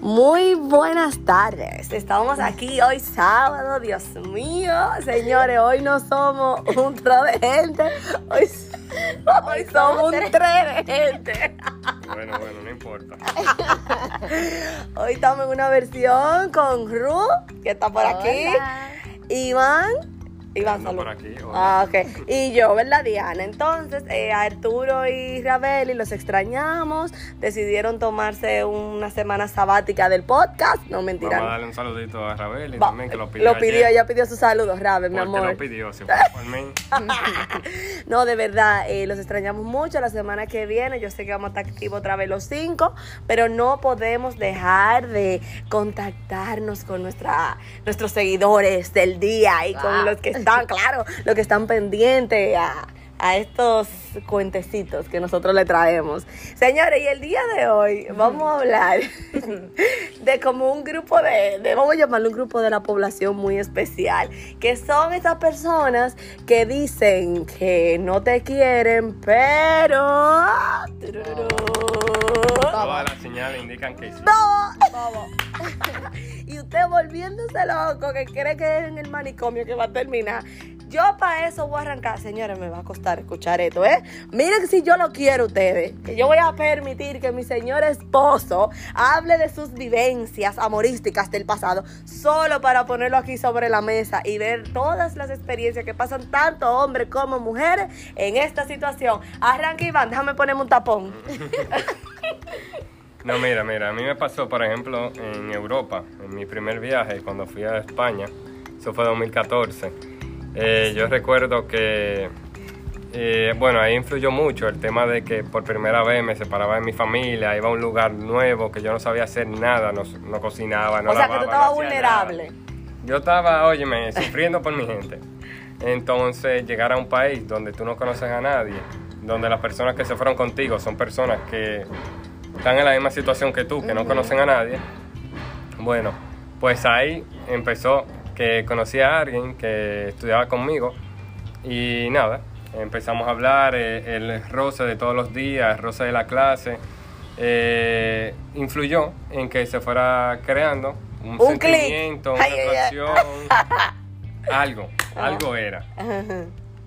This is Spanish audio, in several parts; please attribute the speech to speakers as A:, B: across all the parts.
A: Muy buenas tardes. Estamos aquí hoy sábado, Dios mío. Señores, hoy no somos un tro de gente. Hoy, hoy somos un tre de gente.
B: Bueno, bueno, no importa.
A: Hoy estamos en una versión con Ru, que está por aquí. Iván. Iván, salud.
B: por aquí.
A: Ah, ok. Y yo, ¿verdad, Diana? Entonces, eh, Arturo y Rabeli los extrañamos. Decidieron tomarse una semana sabática del podcast. No, mentira.
B: Vamos a darle un saludito a Rabel y
A: Va-
B: también que lo pidió.
A: Lo pidió,
B: ayer,
A: ella pidió sus saludos, Rabel, mi amor.
B: lo pidió, si fue por mí.
A: No, de verdad, eh, los extrañamos mucho. La semana que viene, yo sé que vamos a estar activos otra vez los cinco, pero no podemos dejar de contactarnos con nuestra, nuestros seguidores del día y con
C: Ah.
A: los que están, claro, los que están pendientes a, a estos cuentecitos que nosotros le traemos. Señores, y el día de hoy vamos a hablar de como un grupo de, de, vamos a llamarlo un grupo de la población muy especial, que son esas personas que dicen que no te quieren, pero...
B: Todas las señales indican que sí.
A: No. y usted volviéndose loco, que cree que es en el manicomio que va a terminar. Yo para eso voy a arrancar. Señores, me va a costar escuchar esto, ¿eh? Miren si yo lo quiero ustedes. Que yo voy a permitir que mi señor esposo hable de sus vivencias amorísticas del pasado, solo para ponerlo aquí sobre la mesa y ver todas las experiencias que pasan tanto hombres como mujeres en esta situación. Arranca Iván, déjame ponerme un tapón.
B: No, mira, mira, a mí me pasó, por ejemplo, en Europa, en mi primer viaje, cuando fui a España, eso fue 2014. eh, yo recuerdo que, eh, bueno, ahí influyó mucho el tema de que por primera vez me separaba de mi familia, iba a un lugar nuevo que yo no sabía hacer nada, no, no cocinaba, no
A: o sea que tú estabas vulnerable.
B: nada. Yo estaba, óyeme, sufriendo por mi gente. Entonces, llegar a un país donde tú no conoces a nadie, donde las personas que se fueron contigo son personas que están en la misma situación que tú, que no conocen a nadie. Bueno, pues ahí empezó que conocí a alguien que estudiaba conmigo y nada, empezamos a hablar, eh, el roce de todos los días, el roce de la clase, eh, influyó en que se fuera creando un,
A: Un clic.
B: sentimiento, una
A: Ay, ay, ay.
B: atracción, algo, algo era.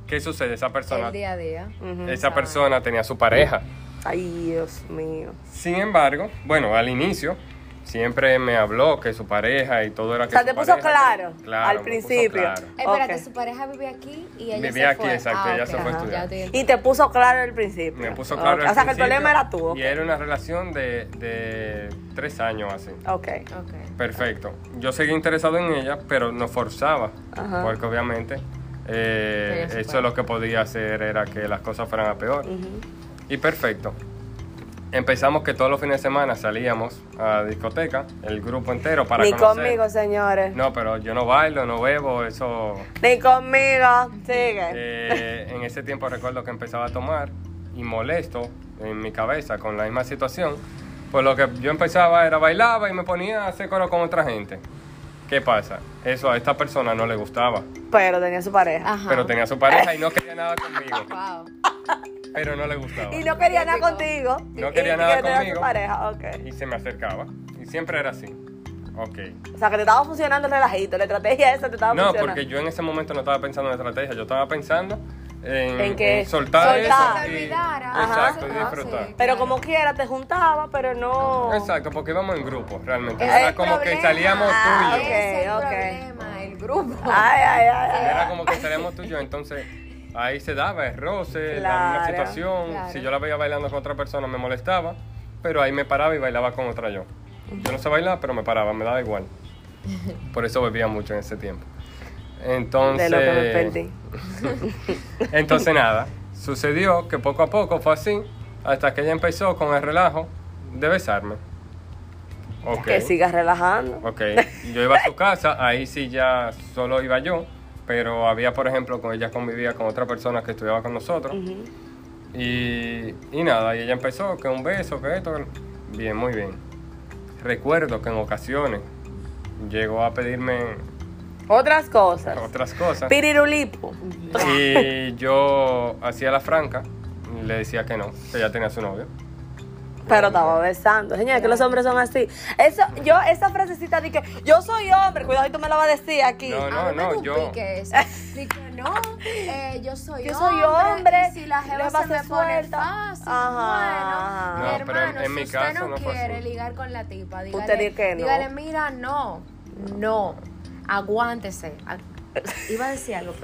B: ¿Qué sucede? Esa persona,
C: El día a día.
A: Ujú.
B: esa persona tenía su pareja.
A: Ay, Dios mío.
B: Sin embargo, bueno, al inicio siempre me habló que su pareja y todo era
A: O
B: que
A: sea,
B: su
A: te puso
B: pareja-
A: claro,
B: Claro,
A: al principio.
B: claro.
C: Espérate,
A: Ok.
C: su pareja vive aquí y ella
B: Vivía
C: se
B: aquí,
C: fue.
B: exacto,
C: Ah,
B: ella se fue a estudiar.
A: Y te puso claro al principio.
B: Me puso claro.
A: Ok.
B: al
A: O sea, que el problema era tú.
B: Y era una relación de, de tres años así.
A: Ok.
C: Ok.
B: Perfecto. Yo seguí interesado en ella, pero no forzaba.
A: Ajá.
B: Porque obviamente eh, eso lo que podía hacer era que las cosas fueran a peor. Y perfecto. Empezamos que todos los fines de semana salíamos a discoteca, el grupo entero, para
A: Ni
B: conocer.
A: conmigo, señores.
B: No, pero yo no bailo, no bebo, eso...
A: Ni conmigo. Sigue.
B: Eh, en ese tiempo recuerdo que empezaba a tomar y molesto en mi cabeza con la misma situación, pues lo que yo empezaba era bailaba y me ponía a hacer coro con otra gente. ¿Qué pasa? Eso a esta persona no le gustaba,
A: Pero tenía su pareja.
C: Ajá.
B: pero tenía su pareja y no quería nada conmigo,
C: Wow.
B: Pero no le gustaba.
A: Y no quería nada contigo.
B: No quería
A: Y
B: nada conmigo.
A: pareja.
B: Y se me acercaba y siempre era así. Ok.
A: O sea, que te estaba funcionando el relajito. La estrategia esa te estaba
B: No,
A: funcionando.
B: porque yo en ese momento no estaba pensando en estrategia, yo estaba pensando en,
A: En que
B: en soltar,
A: soltar.
B: eso y- exacto,
C: Ajá.
B: y disfrutar.
C: Sí.
A: Pero como quiera, te juntaba, pero no.
B: Exacto, porque íbamos en grupo, realmente. Era
C: el
B: como que salíamos
A: Ah,
B: tú y yo.
A: ok.
C: Ese es el problema, el grupo.
A: Ay, ay, ay. ay.
B: Era como que salíamos tú y yo, entonces ahí se daba el roce, la
A: Claro,
B: misma situación.
C: claro.
B: Si yo la veía bailando con otra persona me molestaba, pero ahí me paraba y bailaba con otra yo. Yo no sé bailar, pero me paraba, me daba igual. Por eso bebía mucho en ese tiempo. Entonces,
A: De lo que me perdí.
B: entonces nada, sucedió que poco a poco fue así, hasta que ella empezó con el relajo de besarme. Ok.
A: Que sigas relajando.
B: Ok, yo iba a su casa, ahí sí ya solo iba yo, pero había, por ejemplo, con ella convivía con otra persona que estudiaba con nosotros. y, y nada, y ella empezó, que un beso, que esto, bien, muy bien. Recuerdo que en ocasiones llegó a pedirme
A: Otras cosas.
B: otras cosas
A: Pirirulipo.
B: y yo hacía la franca, y le decía que no, que ya tenía su novio.
A: Pero estaba besando. Señores, que los hombres son así. Eso, yo, esa frasecita de que yo soy hombre, cuidado, y tú me la vas a decir aquí.
B: No, no,
C: A mí me
B: no, yo.
C: eso. Digo, no, eh, yo soy
A: Yo
C: hombre.
A: soy hombre,
C: Y si la jeva se me pone fácil,
A: Ajá.
C: bueno.
B: No, pero en-
C: hermano,
B: mi
C: si
B: caso
C: usted no, quiere ligar con la tipa, dígale,
A: Usted dice que no.
C: dígale, mira, no, no, aguántese. Iba a decir algo.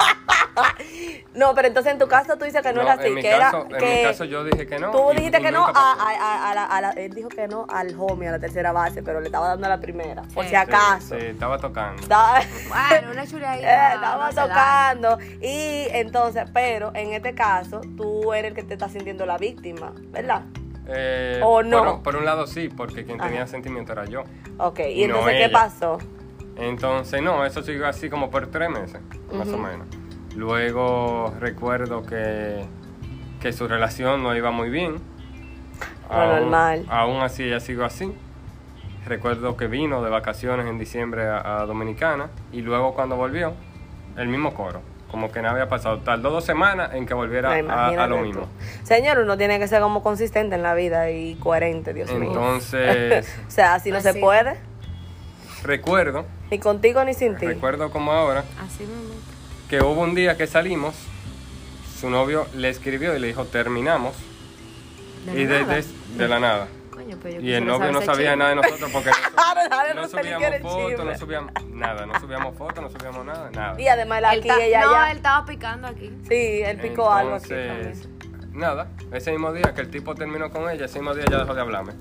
A: No, pero entonces en tu caso tú dices que no,
B: No,
A: era así,
B: en mi
A: que
B: caso-
A: era
B: en
A: que
B: mi caso yo dije que no,
A: Tú
B: y-
A: dijiste
B: y
A: que no a, a- a- a la, a la- él dijo que no al homie, a la tercera base, pero le estaba dando a la primera, por si acaso.
B: Sí, sí, estaba tocando.
A: Estaba,
C: Bueno, una
A: eh, estaba
C: no
A: tocando y entonces, pero en este caso tú eres el que te está sintiendo la víctima, ¿verdad?
B: Eh,
A: ¿O no?
B: Por, por un lado sí, porque quien tenía sentimiento era yo.
A: Ok, y
B: No
A: entonces ¿qué pasó?
B: Entonces, no, eso siguió así como por tres meses, más o menos. Luego recuerdo que, que su relación no iba muy bien.
A: Lo normal.
B: Aún así, ella siguió así. Recuerdo que vino de vacaciones en diciembre a, a Dominicana y luego cuando volvió, el mismo coro. Como que no había pasado. Tardó dos semanas en que volviera
A: No,
B: a, lo
A: tú.
B: mismo.
A: Señor, uno tiene que ser como consistente en la vida y coherente, Dios mío.
B: Entonces,
A: O sea, así no se puede,
B: recuerdo,
A: ni contigo ni sin ti.
B: recuerdo como ahora,
C: Así mismo.
B: que hubo un día que salimos, su novio le escribió y le dijo terminamos
C: De
B: y
C: la
B: de,
C: nada.
B: de- de la nada.
C: Coño, pues yo
B: Y el novio no sabía
C: chisme.
B: nada de nosotros porque no, subíamos fotos, no subíamos nada, no subíamos fotos, no subíamos nada, nada.
A: Y además la
C: Él
A: aquí
C: ta-
A: ella
C: no,
A: ya.
C: él estaba picando aquí.
A: Sí, él picó algo aquí
B: Entonces,
A: también.
B: Nada, ese mismo día que el tipo terminó con ella, ese mismo día ya dejó de hablarme.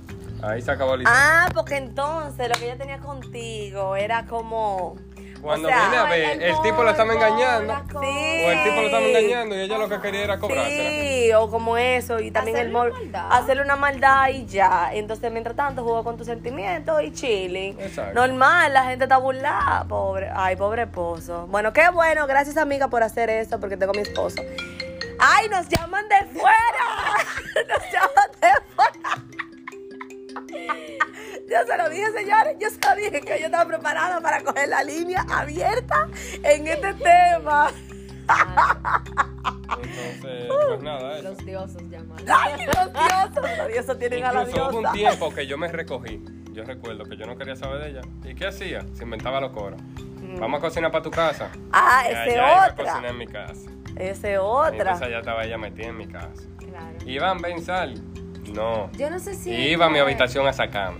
B: Ahí se acabó el
A: Ah, porque entonces lo que ella tenía contigo era como.
B: Cuando
A: o sea,
B: viene a ver, el, tipo lo estaba engañando.
C: la.
A: Sí.
B: O el tipo lo estaba engañando y ella lo que quería era cobrársela.
A: Sí, o como eso, y también el
C: Hacerle maldad.
A: hacerle una maldad y ya. Entonces, mientras tanto, jugó con tus sentimientos y chilling.
B: Exacto.
A: Normal, la gente está burlada, pobre. Ay, pobre esposo. Bueno, qué bueno, gracias amiga por hacer esto, porque tengo mi esposo. ¡Ay, nos llaman de fuera! ¡Nos llaman de fuera! Yo se lo dije, señores, yo se lo dije que yo estaba preparada para coger la línea abierta en este tema.
B: Entonces, pues nada, eso.
C: Los diosos llamados.
A: ¡Ay, los dioses! Los dioses tienen a la
B: Incluso hubo un
A: diosa.
B: tiempo que yo me recogí. Yo recuerdo que yo no quería saber de ella. ¿Y qué hacía? Se inventaba los coros. Vamos a cocinar para tu casa.
A: Ah,
B: Y
A: ese
B: allá iba a
A: otra.
B: cocinar en mi casa.
A: Ese
B: Y
A: otra.
B: Entonces allá estaba ella metida en mi casa.
C: Claro.
B: Iván, ven, sal. No.
C: Yo no sé si.
B: Iba a mi habitación a sacarme.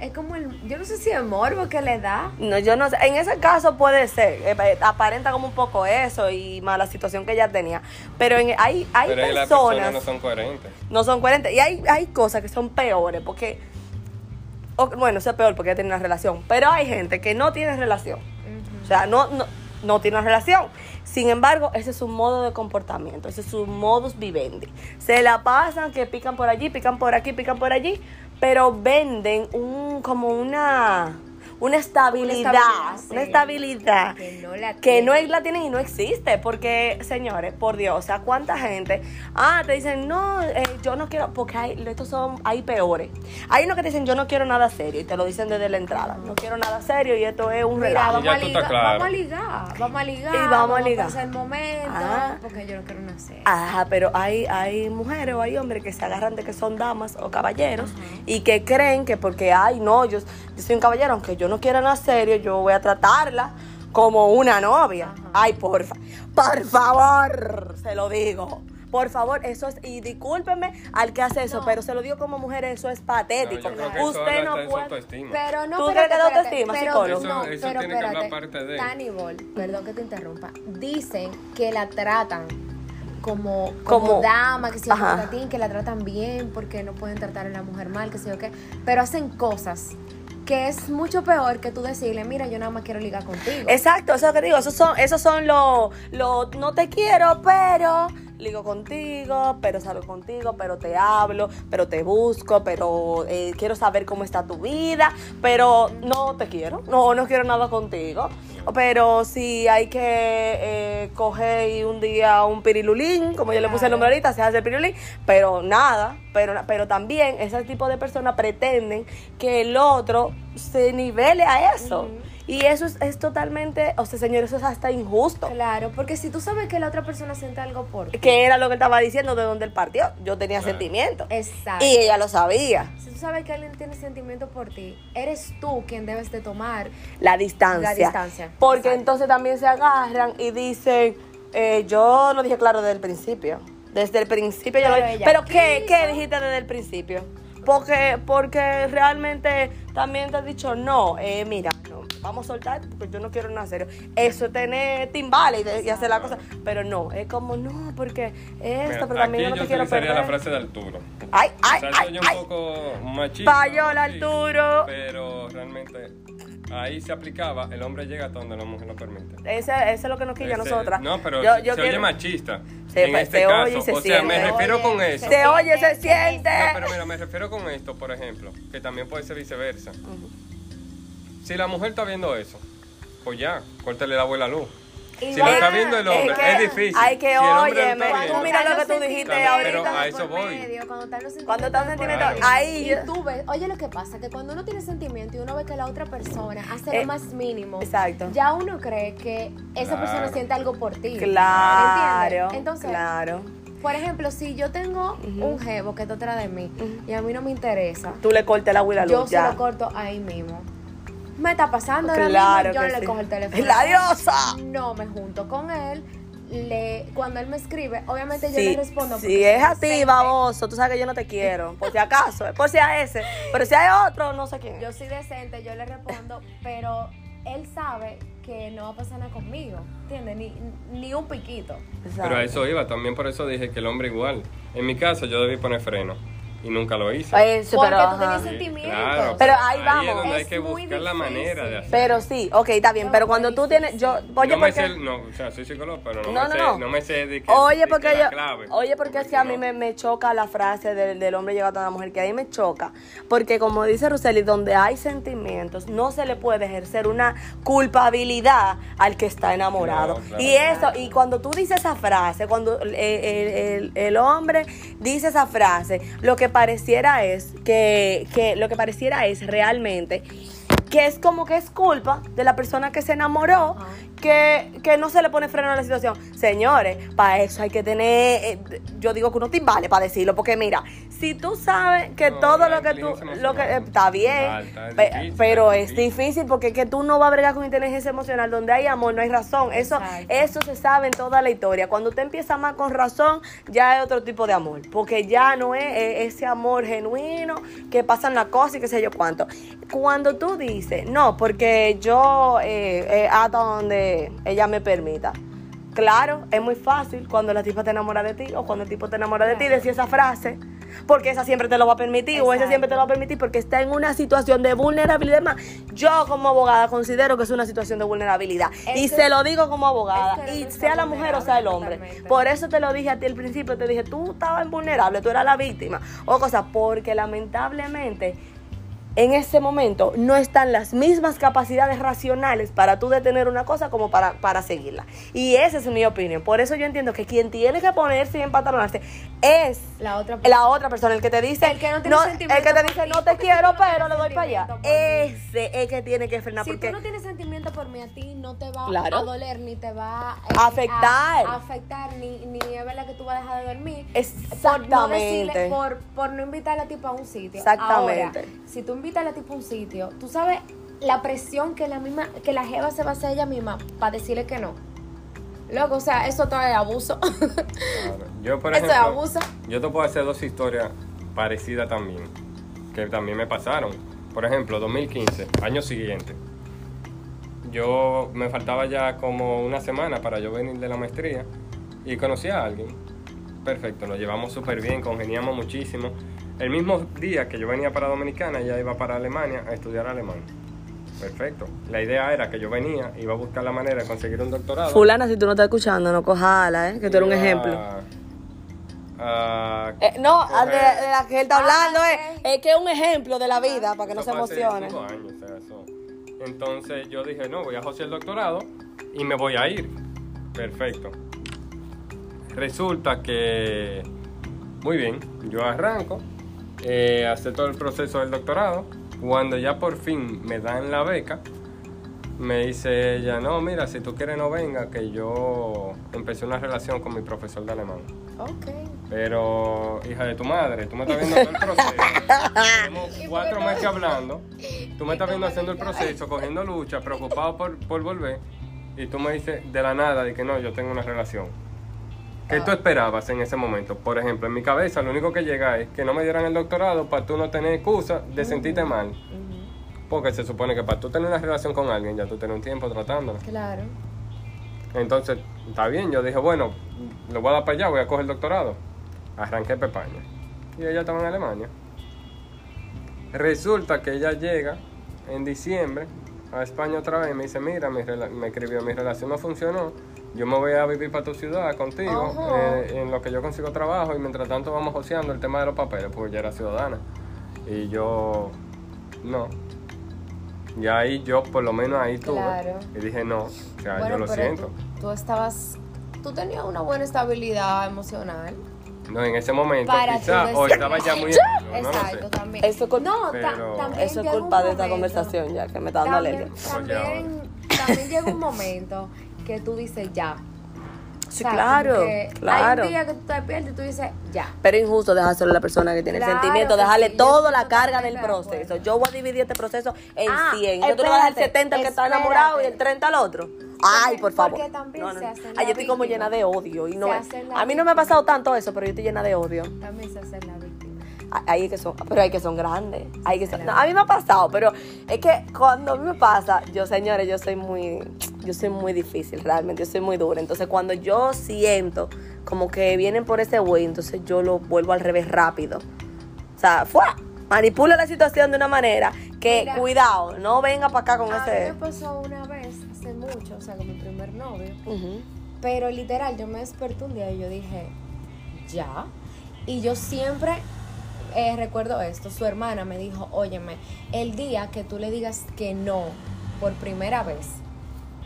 C: Es como el. Yo no sé si es morbo que le da.
A: No, yo no sé. En ese caso puede ser. eh, eh, aparenta como un poco eso y más la situación que ella tenía. Pero en, hay, hay
B: Pero ahí las
A: personas.
B: personas no son coherentes.
A: no son coherentes. Y hay, hay cosas que son peores porque. o- bueno, eso es peor porque ella tiene una relación. Pero hay gente que no tiene relación. O sea, no, no, no tiene una relación. Sin embargo, ese es su modo de comportamiento, ese es su modus vivendi. Se la pasan que pican por allí, pican por aquí, pican por allí, pero venden un como una una estabilidad, una
C: estabilidad. Que no la
A: que no
C: tienen.
A: la tienen y no existe, porque señores, por Dios, o sea, cuánta gente, ah, te dicen, no, eh, yo no quiero, porque hay, estos son, hay peores. Hay unos que te dicen, yo no quiero nada serio, y te lo dicen desde la entrada, no quiero nada serio y esto es un
C: Mira,
A: relajo.
C: vamos a,
B: claro.
C: vamos a ligar, vamos a ligar,
A: Y vamos a ligar.
C: pasar el momento,
A: Ah.
C: porque yo no quiero nacer.
A: Ajá, pero hay, hay mujeres o hay hombres que se agarran de que son damas o caballeros y que creen que porque, ay, no, yo, yo soy un caballero, aunque yo no quiera nada serio, yo voy a tratarla como una novia. Ay, por, fa- por favor, se lo digo. Por favor, eso es, y discúlpeme al que hace eso,
C: No.
A: pero se lo digo como mujer, eso es
B: No,
A: patético.
B: yo que
A: Usted no puede.
B: autoestima.
C: Pero no,
A: ¿Tú
C: pero
A: crees que
C: espérate,
A: autoestima,
C: pero
A: psicólogo?
C: no,
B: Eso- eso
C: pero
B: tiene que
C: espérate.
B: parte de él.
C: Tannibal, perdón que te interrumpa, dicen que la tratan como,
A: Como-
C: como, dama, que si es
A: Ajá.
C: patatín, que la tratan bien porque no pueden tratar a la mujer mal, que sé yo qué, pero hacen cosas que es mucho peor que tú decirle, mira, yo nada más quiero ligar contigo.
A: Exacto, eso es lo que digo, esos son, esos son los, los no te quiero, pero ligo contigo, pero salgo contigo, pero te hablo, pero te busco, pero eh, quiero saber cómo está tu vida, pero no te quiero, no, no quiero nada contigo. Pero si hay que eh, coger y un día un pirilulín, como yo le puse el nombre ahorita, se hace el pirilulín, pero nada, pero, pero también ese tipo de personas pretenden que el otro se nivele a eso. Y eso es, es totalmente, o sea, señor, eso es hasta injusto.
C: Claro, porque si tú sabes que la otra persona siente algo por ti.
A: Que era lo que estaba diciendo de donde él partió. Yo tenía
B: Claro.
A: sentimientos.
C: Exacto.
A: Y ella lo sabía.
C: Si tú sabes que alguien tiene sentimiento por ti, eres tú quien debes de tomar.
A: La distancia.
C: La distancia.
A: Porque
C: Exacto.
A: entonces también se agarran y dicen, eh, yo lo dije claro desde el principio. Desde el principio yo lo
C: Pero
A: dije.
C: ella
A: Pero ¿qué,
C: quiso.
A: ¿qué dijiste desde el principio? Porque, porque realmente también te has dicho, no, eh, mira, vamos a soltar porque yo no quiero nada serio. Eso es tener timbales y, hacer la cosa. Pero no, es como, no, porque esto, pero también yo no
B: yo
A: te quiero perder.
B: la frase de Arturo.
A: Ay, ay,
B: O sea,
A: ay,
B: soy un poco machista.
A: Payola, Arturo.
B: Pero realmente ahí se aplicaba, el hombre llega hasta donde la mujer lo permite.
A: Ese, ese es lo que nos quilla a nosotras.
B: No, pero
A: yo,
B: se,
A: yo
B: se oye
A: quiero-
B: machista.
A: Se-
B: en este
A: se
B: caso.
A: oye y se
B: o sea, me
A: siente.
B: refiero
C: Oye,
B: con eso.
A: Se oye, se siente.
B: No, pero mira, me refiero con esto, por ejemplo, que también puede ser viceversa. Si la mujer está viendo eso, pues ya, córtale la abuela luz. Si lo está viendo el hombre,
A: Es que
B: es, difícil.
A: hay que,
B: Si
A: óyeme,
B: está
A: tú mira lo que tú dijiste
B: Claro,
A: ahorita.
B: pero a eso
C: por
B: voy.
C: medio, Cuando están los sentimientos
A: sentimientos,
C: por
A: ahí yo-
C: Y tú ves, oye lo que pasa, que cuando uno tiene sentimiento y uno ve que la otra persona hace
A: Eh,
C: lo más mínimo,
A: exacto.
C: ya uno cree que esa
B: Claro.
C: persona siente algo por ti.
A: Claro,
C: ¿Entiendes? Entonces,
A: claro.
C: por ejemplo, si yo tengo un jevo que está atrás de mí y a mí no me interesa,
A: Tú le cortes la
C: yo
A: luz
C: se
A: ya.
C: lo corto ahí mismo. Me está pasando ahora
A: Claro
C: mismo, yo
A: que
C: le
A: sí.
C: cojo el teléfono.
A: ¡La diosa!
C: No me junto con él. Le, cuando él me escribe, obviamente yo le respondo.
A: si es a ti, baboso, tú sabes que yo no te quiero. Por si acaso, por si a ese. Pero si hay otro, no sé quién.
C: Yo soy decente, yo le respondo, pero él sabe que no va a pasar nada conmigo, ¿entiendes? Ni, ni un piquito.
B: Pero a eso iba, también por eso dije que el hombre igual. En mi caso, yo debí poner freno y nunca lo hice.
A: Eso,
C: Porque
A: pero,
C: tú tenías sentimientos.
B: claro,
A: Pero ahí
B: es
A: vamos.
B: donde hay
C: Es
B: que
C: muy
B: buscar la manera de hacer.
A: Pero sí, ok, está bien.
C: No,
A: Pero cuando tú tienes. Yo, oye,
B: no me
A: porque.
B: sé, no, o sea, soy psicólogo, pero no,
A: No,
B: me,
A: no,
B: sé,
A: no.
B: no me sé de qué
A: Oye,
B: de
A: porque
B: qué la clave.
A: oye, porque es que a mí me, me choca la frase del, del hombre llegado a la mujer, que ahí me choca. Porque como dice Roseli, donde hay sentimientos, no se le puede ejercer una culpabilidad al que está enamorado.
B: Claro.
A: y eso, y cuando tú dices esa frase, cuando el, el- el- el hombre dice esa frase, lo que pareciera es que, que lo que pareciera es realmente que es como que es culpa de la persona que se enamoró, que, que no se le pone freno a la situación. Señores, para eso hay que tener, eh, yo digo que unos timbales para decirlo, porque mira, si tú sabes que
B: No,
A: todo lo que tú, lo que eh, está bien, pe-
B: difícil,
A: pero
B: es
A: difícil porque que tú no vas a bregar con inteligencia emocional, donde hay amor no hay razón. Eso,
C: Exacto.
A: eso se sabe en toda la historia. Cuando usted empieza más con razón, ya es otro tipo de amor, porque ya no es ese amor genuino que pasan las cosas y qué sé yo cuánto. Cuando tú dices, no, porque yo eh, eh, hasta donde ella me permita. Claro, es muy fácil cuando la tipa te enamora de ti o cuando el tipo te enamora de ti decir esa frase, porque esa siempre te lo va a permitir o
C: Exacto.
A: siempre te lo va a permitir porque está en una situación de vulnerabilidad. Más, yo como abogada considero que es una situación de vulnerabilidad y
C: que-
A: se lo digo como abogada
C: es que
A: y sea la mujer o sea el hombre.
C: totalmente.
A: Por eso te lo dije a ti al principio, te dije, tú estabas vulnerable, tú eras la víctima o cosas, porque lamentablemente en ese momento no están las mismas capacidades racionales para tú detener una cosa como para, para seguirla. Y esa es mi opinión. Por eso yo entiendo que quien tiene que ponerse y empatronarse es
C: La otra
A: la otra persona, el que te dice,
C: El que no tiene
A: el que te dice
C: ti,
A: no te quiero, pero le doy para allá. Ese es que tiene que frenar
C: Si
A: porque
C: tú no tienes sentimiento por mí, a ti no te va
A: Claro.
C: a doler, ni te va eh,
A: Afectar.
C: A, afectar, ni, ni es verdad que tú vas a dejar de dormir. Por no,
A: exactamente.
C: decirle, por, por no invitar a la tipa a un sitio.
A: Exactamente.
C: Ahora, si tú invitas a la a un sitio, tú sabes la presión que la misma, que la jeva se va a hacer ella misma para decirle que no. Loco, o sea, eso todo es abuso.
B: Claro. Yo, por
C: Eso es
B: ejemplo,
C: abuso.
B: yo te puedo hacer dos historias parecidas también, que también me pasaron. Por ejemplo, 2015, año siguiente. Yo me faltaba ya como una semana para yo venir de la maestría y conocí a alguien. Perfecto, nos llevamos súper bien, congeniamos muchísimo. El mismo día que yo venía para Dominicana, ella iba para Alemania a estudiar alemán. Perfecto. La idea era que yo venía, iba a buscar la manera de conseguir un doctorado.
A: Fulana, si tú no estás escuchando, no cojala, ¿eh? que tú eres un ejemplo.
B: a-
A: Eh, no,
B: coger-
A: de, de la que él está
C: Ah,
A: hablando
C: ok.
A: es, es que es un ejemplo de la vida para que no se emocione.
B: cinco años, o sea, eso. Entonces yo dije, no, voy a josear el doctorado y me voy a ir. Perfecto. Resulta que, muy bien, yo arranco, eh, hacer todo el proceso del doctorado. Cuando ya por fin me dan la beca, me dice ella, no, mira, si tú quieres no venga, que yo empecé una relación con mi profesor de alemán.
C: Ok.
B: Pero, hija de tu madre, tú me estás viendo todo el proceso. Tenemos cuatro meses hablando. Tú me estás viendo haciendo el proceso, cogiendo lucha, preocupado por, por volver. Y tú me dices de la nada de que no, yo tengo una relación. ¿Qué tú esperabas en ese momento? Por ejemplo, en mi cabeza lo único que llega es que no me dieran el doctorado para tú no tener excusa de sentirte mal. Porque se supone que para tú tener una relación con alguien ya tú tienes un tiempo tratándola.
C: Claro.
B: Entonces, está bien, yo dije, bueno, lo voy a dar para allá, voy a coger el doctorado. Arranqué Pepaña. Y ella estaba en Alemania. Resulta que ella llega en diciembre a España otra vez y me dice, mira, mi me escribió, mi relación no funcionó, yo me voy a vivir para tu ciudad contigo, eh, en lo que yo consigo trabajo y mientras tanto vamos joseando el tema de los papeles, porque ya era ciudadana. Y yo, no. Y ahí yo, por lo menos ahí tuve.
C: Claro.
B: Y dije, no, o sea, yo
C: bueno,
B: lo
C: pero
B: siento.
C: Tú, tú estabas. Tú tenías una buena estabilidad emocional.
B: No, en ese momento
C: Para
B: quizá,
C: tú
B: o estaba ya muy estúpido, no lo
C: Exacto,
B: sé.
C: también.
A: Eso es cul-
C: no, ta-
B: Pero-
C: también
A: Eso es culpa de esta
C: momento-
A: conversación ya, que me está dando
C: También,
A: alergia.
C: también, también llega un momento que tú dices ya.
A: Sí,
C: O sea,
A: claro, claro.
C: Hay un día que tú te despiertas y tú dices ya.
A: Pero es injusto dejárselo a la persona que tiene
C: Claro
A: sentimiento,
C: que
A: dejarle
C: sí,
A: toda la carga del proceso. Yo voy a dividir este proceso en
C: Ah,
A: 100. Yo te voy a dar el
C: espérate,
A: 70 al que está enamorado y el 30 al otro. Ay, por favor.
C: porque también
A: No, no,
C: se
A: no.
C: hacen
A: Ay,
C: la
A: yo estoy como
C: víctima.
A: llena de odio. Y no a mí no me ha pasado tanto eso, pero yo estoy llena de odio.
C: También se hace la víctima.
A: Ay, Hay que son, pero hay que son grandes. Hay que son- no, a mí me ha pasado, pero es que cuando a mí me pasa, yo señores, yo soy muy, yo soy muy difícil, realmente, yo soy muy dura. Entonces cuando yo siento como que vienen por ese güey, entonces yo lo vuelvo al revés rápido. O sea, fue manipula la situación de una manera que,
C: Mira.
A: cuidado, no venga para acá con
C: A mí
A: ese.
C: me pasó una vez, hace mucho, o sea, con mi primer novio. Pero literal, yo me desperté un día y yo dije, ya. Y yo siempre eh, recuerdo esto. Su hermana me dijo, óyeme, el día que tú le digas que no por primera vez,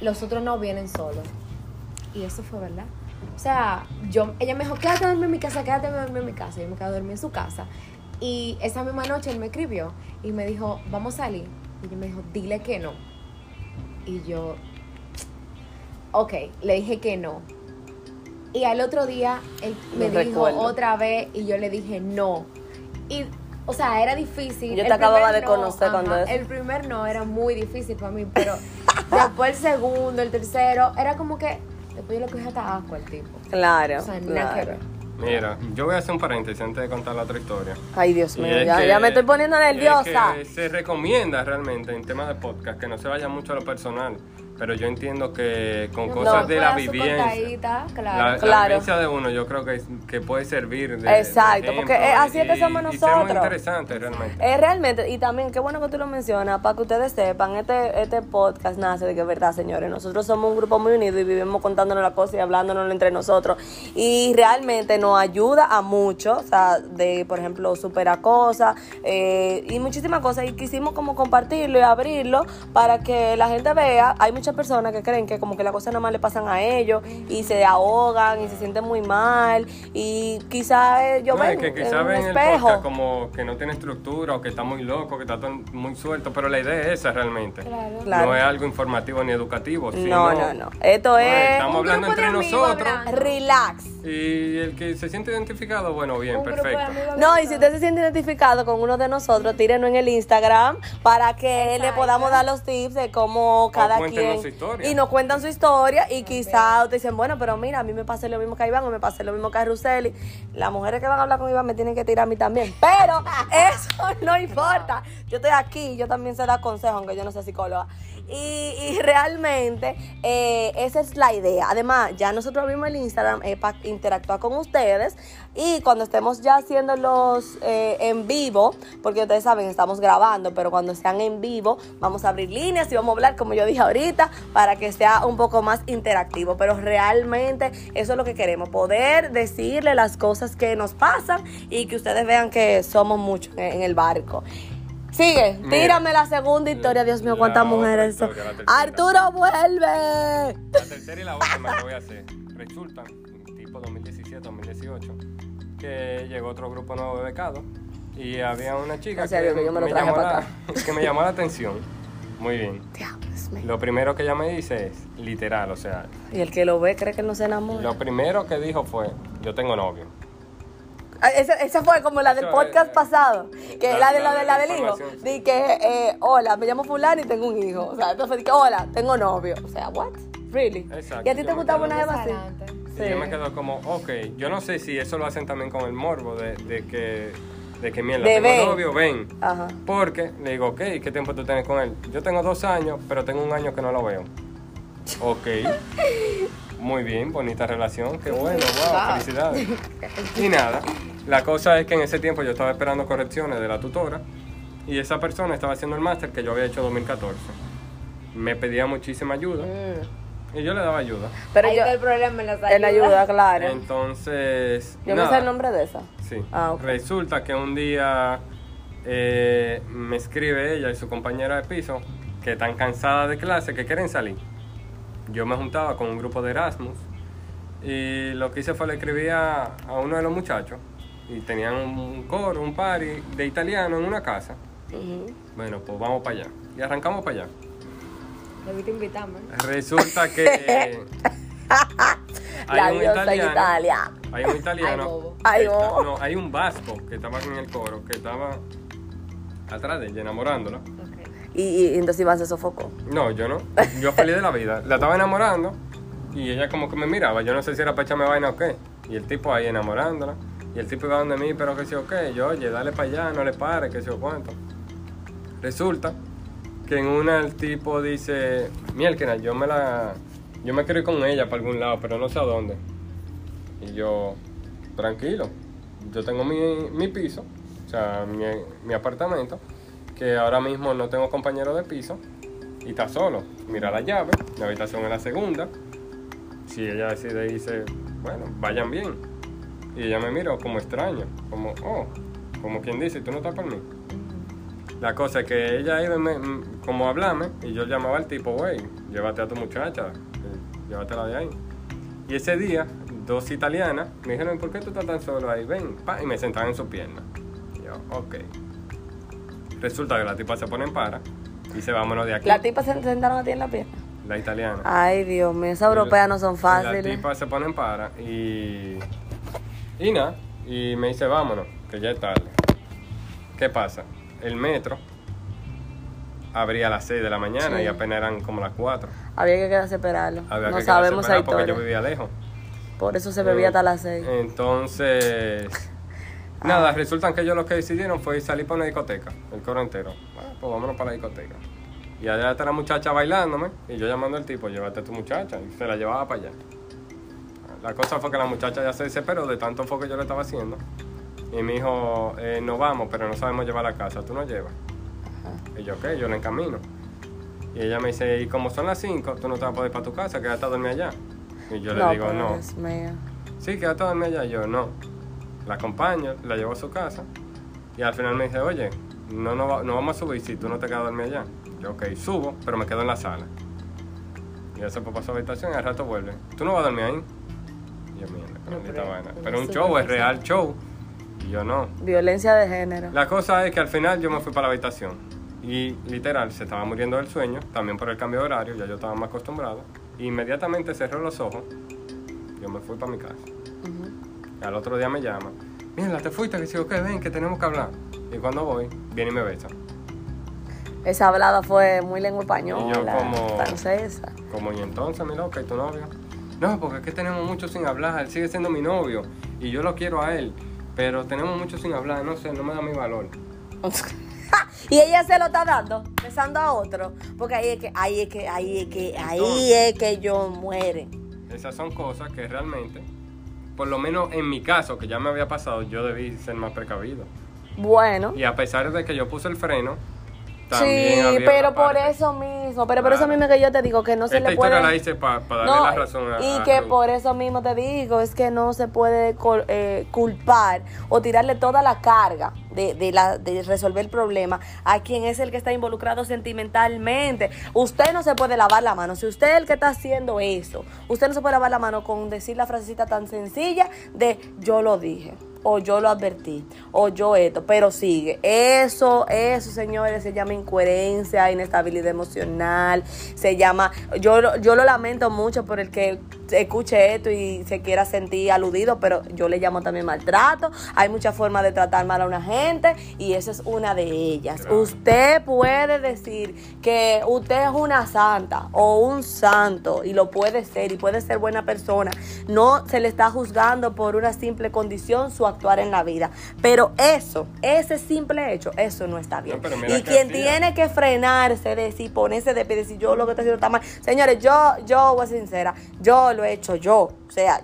C: los otros no vienen solos. Y eso fue verdad. O sea, yo, ella me dijo, quédate a dormir en mi casa, quédate a dormir en mi casa. Y yo me quedé a dormir en su casa. Y esa misma noche él me escribió y me dijo, vamos a salir. Y yo me dijo, dile que no. Y yo, ok, le dije que no. Y al otro día él me dijo
A: recuerdo.
C: otra vez y yo le dije no. Y, o sea, era difícil.
A: Yo te
C: El
A: acababa de conocer cuando eso.
C: El primer no era muy difícil para mí, pero después el segundo, el tercero, era como que después yo le cogí hasta asco al tipo.
A: Claro,
C: O sea, nada que
A: claro.
C: ver.
B: Mira, yo voy a hacer un paréntesis antes de contar la otra historia.
A: Ay, Dios mío, ya,
B: que-
A: ya me estoy poniendo
B: es
A: nerviosa.
B: que se recomienda realmente en temas de podcast que no se vaya mucho a lo personal, pero yo entiendo que con cosas
C: no,
B: de la
C: a su
B: vivencia,
C: contadita, claro.
B: la, la
A: Claro.
B: vivencia de uno, yo creo que, que puede servir de
A: Exacto,
B: de
A: porque, eh, así es que somos nosotros.
B: interesante realmente.
A: Eh, realmente, y también qué bueno que tú lo mencionas, para que ustedes sepan, este, este podcast nace de que es verdad, señores, nosotros somos un grupo muy unido y vivimos contándonos las cosas y hablándonos entre nosotros. Y realmente nos ayuda a mucho, o sea, de, por ejemplo, superar cosas eh, y muchísimas cosas. Y quisimos como compartirlo y abrirlo para que la gente vea. Hay muchas personas que creen que como que las cosas nada más le pasan a ellos y se ahogan y se sienten muy mal. Y quizás ellos
B: No, es
A: ven
B: que
A: en un
B: el
A: espejo.
B: como que no tiene estructura o que está muy loco, que está muy suelto, pero la idea es esa realmente.
C: Claro.
A: Claro.
B: No es algo informativo ni educativo.
A: No,
B: sino-
A: no, no. Esto
B: Pues,
A: es
B: estamos hablando entre nosotros
C: hablando.
A: relax.
B: y el que se siente identificado, bueno, bien,
C: Un
B: perfecto.
A: No, y si usted se siente identificado con uno de nosotros, tírenos en el Instagram para que le podamos dar los tips de cómo cada
B: cuéntenos
A: quien.
B: su historia.
A: Y nos cuentan su historia y quizás ustedes dicen, bueno, pero mira, a mí me pasa lo mismo que a Iván o me pasa lo mismo que a Ruseli. Las mujeres que van a hablar con Iván me tienen que tirar a mí también. Pero eso no importa. Yo estoy aquí, yo también sé dar consejos, aunque yo no soy psicóloga. Y, y realmente eh, esa es la idea. Además, ya nosotros abrimos el Instagram para interactuar con ustedes. Y cuando estemos ya haciendo los eh, en vivo, porque ustedes saben, estamos grabando, pero cuando sean en vivo, vamos a abrir líneas y vamos a hablar, como yo dije ahorita, para que sea un poco más interactivo. Pero realmente eso es lo que queremos, poder decirle las cosas que nos pasan y que ustedes vean que somos muchos en, el barco. Sigue,
B: Mira,
A: tírame la segunda historia, Dios mío, cuántas mujeres son. Arturo, vuelve.
B: La tercera y la última que voy a hacer. Resulta, tipo 2017-2018, que llegó otro grupo nuevo de becados y había una chica
A: que yo me lo traje
B: llamó la- que me llamó la atención. Muy bien.
A: Me-
B: Lo primero que ella me dice es, literal, o sea,
A: Y el que lo ve cree que no se enamora.
B: lo primero que dijo fue, yo tengo novio.
A: Ah, Esa, esa fue como la del
B: Eso,
A: podcast
B: eh,
A: pasado, que
B: la-
A: la, de
B: la
A: la, de
B: de
A: la del hijo.
B: sí.
A: Di que, eh, hola, me llamo fulano y tengo un hijo. O sea, entonces di que, hola, tengo novio. O sea, what? Really?
B: Exacto,
A: ¿Y a ti te
B: me
A: gustaba una jeva así?
B: Y yo me quedo como, ok, yo no sé si eso lo hacen también con el morbo de, de que, de que mierda,
A: De
B: tengo novio, ven.
A: Ajá.
B: Porque le digo, ok, ¿qué tiempo tú tienes con él? Yo tengo dos años, pero tengo un año que no lo veo. Ok. Muy bien, bonita relación, qué bueno, wow, felicidades. Y nada, la cosa es que en ese tiempo yo estaba esperando correcciones de la tutora y esa persona estaba haciendo el máster que yo había hecho en 2014. Me pedía muchísima ayuda
A: Mm.
B: Y yo le daba ayuda.
A: Pero
C: Ahí
A: yo,
C: está el problema en las
A: en ayuda, claro.
B: Entonces,
A: yo me
B: nada.
A: sé el nombre de esa.
B: Sí.
A: Ah, ok.
B: Resulta que un día eh, me escribe ella y su compañera de piso que están cansadas de clase, que quieren salir. Yo me juntaba con un grupo de Erasmus y lo que hice fue le escribí a, a uno de los muchachos y tenían un coro, un party de italiano en una casa. Bueno, pues vamos para allá. Y arrancamos para allá.
C: Debiste invitarme.
B: Resulta que
A: La
B: hay un
A: diosa
B: italiano.
A: Italia.
B: Hay un
C: Ay,
B: italiano.
C: bobo.
A: Ay,
B: que está-
A: bobo.
B: no, hay un vasco que estaba en el coro, que estaba atrás de ella enamorándola.
A: Y, y entonces Iván se sofocó.
B: No, yo no. Yo feliz de la vida. La estaba enamorando y ella como que me miraba. Yo no sé si era para echarme vaina o qué. Y el tipo ahí enamorándola. Y el tipo iba donde mí, pero que sí o qué. Yo, oye, dale para allá, no le pare, que sí o cuánto. Resulta que en una el tipo dice, Mielkina, yo me la... Yo me quiero ir con ella para algún lado, pero no sé a dónde. Y yo, tranquilo, yo tengo mi, mi piso, o sea, mi, mi apartamento, que ahora mismo no tengo compañero de piso y está solo. Mira la llave, mi habitación es la segunda. Si ella decide irse, bueno, vayan bien. Y ella me mira como extraña, como, oh, como quien dice, tú no estás por mí. La cosa es que ella iba me- como a hablarme y yo llamaba al tipo, güey, llévate a tu muchacha, eh, llévatela de ahí. Y ese día, dos italianas me dijeron, ¿por qué tú estás tan solo ahí? Ven, pa, y me sentaban en su pierna. Y yo, ok. Resulta que la tipa se pone en para y dice, vámonos de aquí.
A: La tipa se sentaron a ti en la pierna.
B: La italiana.
A: Ay, Dios mío, esas europeas no son
B: La
A: fáciles.
B: tipa se pone en para y. Y nada, y me dice, vámonos, que ya es tarde. ¿Qué pasa? El metro abría a las 6 de la mañana
A: Sí.
B: y apenas eran como las 4.
A: Había que quedarse a esperarlo.
B: Había
A: no
B: que
A: sabemos
B: esperar porque yo vivía lejos.
A: Por eso se bebía hasta las seis.
B: Entonces, nada, resulta que ellos lo que decidieron fue salir para una discoteca, el coro entero. Bueno, pues vámonos para la discoteca. Y allá está la muchacha bailándome y yo llamando al tipo, llévate a tu muchacha. Y se la llevaba para allá. La cosa fue que la muchacha ya se desesperó de tanto foco que yo le estaba haciendo. Y me dijo, eh, no vamos, pero no sabemos llevar a casa, ¿tú nos llevas? Y yo, ok, yo la encamino. Y ella me dice, y como son las 5, tú no te vas a poder ir para tu casa, quédate a dormir allá. Y yo le digo,
A: pero
B: no.
A: Dios mío.
B: Sí, quédate a dormir allá. Y yo, no. La acompaño, la llevo a su casa. Y al final me dice, oye, no, no, no vamos a subir si tú no te quedas a dormir allá. Yo, ok, subo, pero me quedo en la sala. Y ella se fue para su habitación y al rato vuelve. ¿Tú no vas a dormir ahí? Y yo, mierda, qué
C: No
B: vaina.
C: No
B: Pero un show,
C: qué
B: es real show. Y yo, no.
A: Violencia de género.
B: La cosa es que al final yo me fui para la habitación. Y literal, se estaba muriendo del sueño, también por el cambio de horario, ya yo estaba más acostumbrado. Inmediatamente cerré los ojos, yo me fui para mi casa. Al otro día me llama, mira, te fuiste, que sigo que ven, que tenemos que hablar. Y cuando voy, viene y me besa.
A: Esa hablada fue muy lengua española.
B: Y yo como-
A: Francesa.
B: Como, y entonces, mi loca, ¿y tu novio? No, porque es que tenemos mucho sin hablar, él sigue siendo mi novio y yo lo quiero a él, pero tenemos mucho sin hablar, no sé, no me da mi valor.
A: y ella se lo está dando, besando a otro. Porque ahí es que, ahí es que, ahí es que, ahí es que yo muere.
B: Esas son cosas que realmente, por lo menos en mi caso, que ya me había pasado, yo debí ser más precavido.
A: Bueno.
B: Y a pesar de que yo puse el freno, también
A: Sí, pero por eso mismo, pero por eso mismo que yo te digo que no se
B: Esta
A: le puede...
B: la hice para darle
A: No,
B: la razón a
A: y que por eso mismo te digo, es que no se puede eh, culpar o tirarle toda la carga de, de la, de resolver el problema a quien es el que está involucrado sentimentalmente. Usted no se puede lavar la mano. Si usted es el que está haciendo eso, usted no se puede lavar la mano con decir la frasecita tan sencilla de yo lo dije. O yo lo advertí, o yo esto, pero sigue. Eso, eso, señores, se llama incoherencia, inestabilidad emocional, se llama, yo, yo lo lamento mucho por el que escuche esto y se quiera sentir aludido, pero yo le llamo también maltrato. Hay muchas formas de tratar mal a una gente y esa es una de ellas. Usted puede decir que usted es una santa o un santo y lo puede ser y puede ser buena persona. No se le está juzgando por una simple condición su actuar en la vida. Pero eso, ese simple hecho, eso no está bien. y quien tiene que frenarse, decir, ponerse de pie, decir yo lo que estoy haciendo está mal. Señores, yo, yo voy a ser sincera, yo lo he hecho yo. O sea,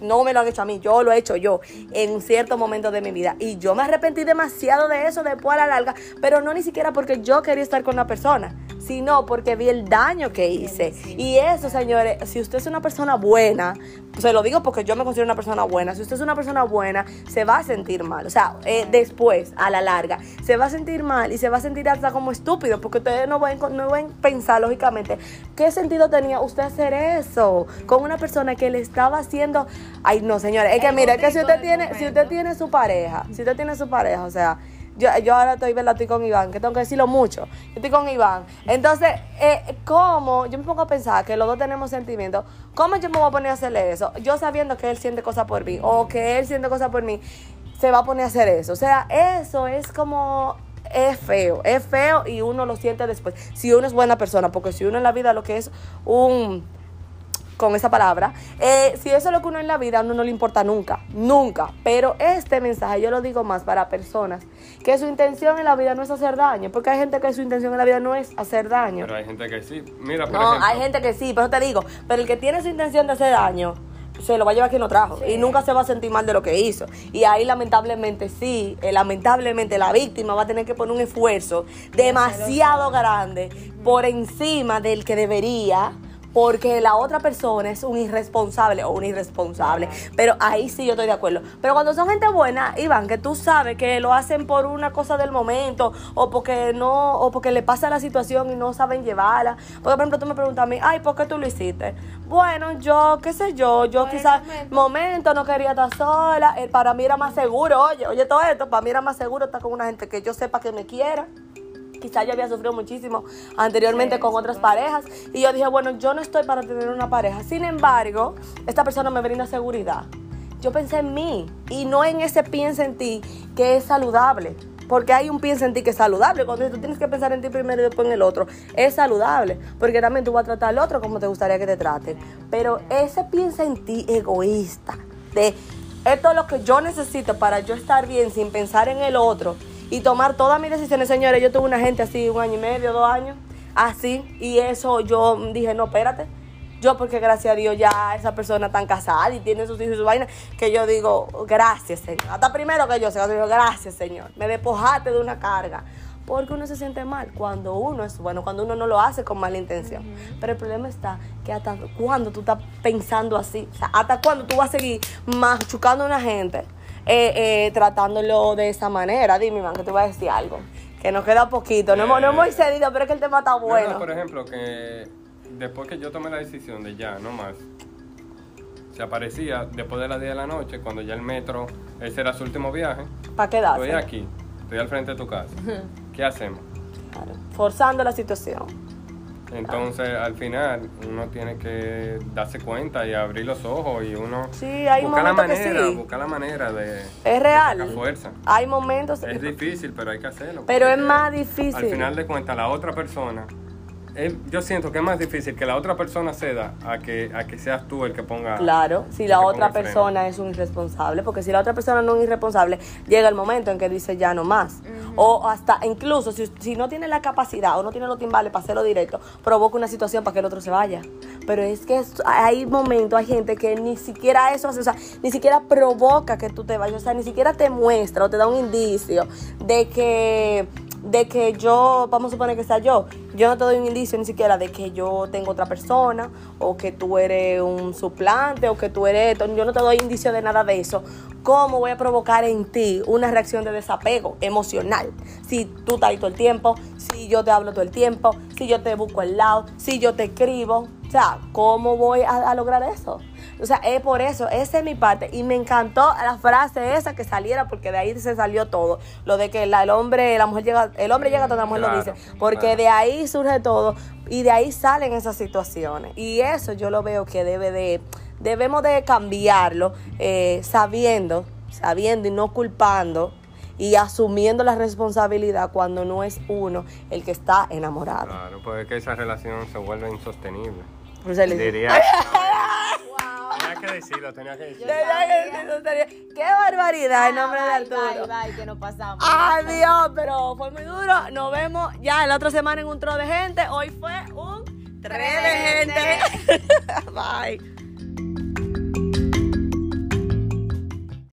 A: no me lo han hecho a mí, yo lo he hecho yo en cierto momento de mi vida. Y yo me arrepentí demasiado de eso después a la larga, pero no ni siquiera porque yo quería estar con la persona, sino porque vi el daño que hice. Y eso, señores, si usted es una persona buena, se lo digo porque yo me considero una persona buena, si usted es una persona buena, se va a sentir mal. O sea, eh, después, a la larga, se va a sentir mal y se va a sentir hasta como estúpido, porque ustedes no van, no van a pensar, lógicamente, ¿qué sentido tenía usted hacer eso con una persona que le estaba haciendo... Ay, no, señores, es que mire, es que si usted tiene, si usted tiene su pareja, si usted tiene su pareja, o sea, yo, yo ahora estoy, ¿verdad? estoy con Iván, que tengo que decirlo mucho. Yo estoy con Iván. Entonces, eh, ¿cómo? Yo me pongo a pensar que los dos tenemos sentimientos. ¿Cómo yo me voy a poner a hacerle eso? Yo sabiendo que él siente cosas por mí o que él siente cosas por mí, se va a poner a hacer eso. O sea, eso es como es feo, es feo y uno lo siente después. Si uno es buena persona, porque si uno en la vida lo que es un con esa palabra, eh, si eso es lo que uno en la vida, a uno no le importa nunca, nunca. Pero este mensaje yo lo digo más para personas que su intención en la vida no es hacer daño, porque hay gente que su intención en la vida no es hacer daño.
B: Pero hay gente que sí. Mira, por
A: no, hay gente que sí, pero te digo, pero el que tiene su intención de hacer daño, se lo va a llevar quien lo trajo y nunca se va a sentir mal de lo que hizo. Y ahí lamentablemente sí, eh, lamentablemente la víctima va a tener que poner un esfuerzo demasiado grande por encima del que debería porque la otra persona es un irresponsable o un irresponsable. Pero ahí sí yo estoy de acuerdo. Pero cuando son gente buena, Iván, que tú sabes que lo hacen por una cosa del momento o porque no o porque le pasa la situación y no saben llevarla. Porque por ejemplo tú me preguntas a mí, "Ay, ¿por qué tú lo hiciste?" Bueno, yo, qué sé yo, yo quizás momento no quería estar sola, eh, para mí era más seguro, oye, oye todo esto, para mí era más seguro estar con una gente que yo sepa que me quiera quizá yo había sufrido muchísimo anteriormente con otras parejas y yo dije, bueno, yo no estoy para tener una pareja. Sin embargo, esta persona me brinda seguridad. Yo pensé en mí y no en ese piensa en ti que es saludable. Porque hay un piensa en ti que es saludable. Cuando tú tienes que pensar en ti primero y después en el otro, es saludable. Porque también tú vas a tratar al otro como te gustaría que te traten. Pero ese piensa en ti egoísta, de esto es lo que yo necesito para yo estar bien sin pensar en el otro y tomar todas mis decisiones, señores. Yo tuve una gente así un año y medio, dos años, así, y eso yo dije, no, espérate. Yo, porque gracias a Dios ya esa persona tan casada y tiene sus hijos y su vaina, que yo digo, gracias, Señor. Hasta primero que yo, yo digo, gracias, Señor. Me despojaste de una carga. Porque uno se siente mal cuando uno es bueno, cuando uno no lo hace con mala intención. Pero el problema está que hasta cuando tú estás pensando así, o sea, hasta cuando tú vas a seguir machucando a una gente eh, eh, tratándolo de esa manera. Dime, man, que te voy a decir algo. Que nos queda poquito. No, hemos, no hemos cedido, pero es que el tema está bueno.
B: por ejemplo, que después que yo tomé la decisión de ya, no más, se aparecía después de las 10 de la noche, cuando ya el metro, ese era su último viaje.
A: ¿Para quedarse?
B: Estoy aquí, estoy al frente de tu casa. ¿Qué hacemos?
A: Forzando la situación.
B: Entonces, al final, uno tiene que darse cuenta y abrir los ojos y uno
A: sí, hay
B: busca la
A: manera,
B: busca la manera de
A: es real.
B: De fuerza.
A: Hay momentos
B: es difícil, pero hay que hacerlo.
A: Pero es más difícil.
B: Al final de cuentas, la otra persona yo siento que es más difícil que la otra persona ceda a que, a que seas tú el que ponga.
A: Claro, si la otra persona es un irresponsable, porque si la otra persona no es irresponsable, llega el momento en que dice ya no más. O hasta, incluso, si, si, no tiene la capacidad o no tiene los timbales para hacerlo directo, provoca una situación para que el otro se vaya. Pero es que hay momentos, hay gente que ni siquiera eso hace, o sea, ni siquiera provoca que tú te vayas, o sea, ni siquiera te muestra o te da un indicio de que de que yo, vamos a suponer que sea yo, yo no te doy un indicio ni siquiera de que yo tengo otra persona o que tú eres un suplante o que tú eres esto, yo no te doy indicio de nada de eso. ¿Cómo voy a provocar en ti una reacción de desapego emocional? Si tú estás ahí todo el tiempo, si yo te hablo todo el tiempo, si yo te busco al lado, si yo te escribo. O sea, ¿cómo voy a, a lograr eso? O sea, es por eso, esa es mi parte. Y me encantó la frase esa que saliera, porque de ahí se salió todo. Lo de que la- el hombre, la mujer llega, el hombre llega donde la mujer lo dice. Porque
B: claro.
A: de ahí surge todo. Y de ahí salen esas situaciones. Y eso yo lo veo que debe de, debemos de cambiarlo, eh, sabiendo, sabiendo y no culpando. Y asumiendo la responsabilidad cuando no es uno el que está enamorado.
B: Claro, pues es que esa relación se vuelve insostenible.
A: Por le digo.
B: Diría. Tenía que decirlo, tenía que decirlo.
A: Qué barbaridad en nombre de
C: Bye,
A: Arturo.
C: Bye, bye, que nos pasamos.
A: Ay, Dios, pero fue muy duro. Nos vemos ya la otra semana en un tro de gente. Hoy fue un 3 de gente. Bye.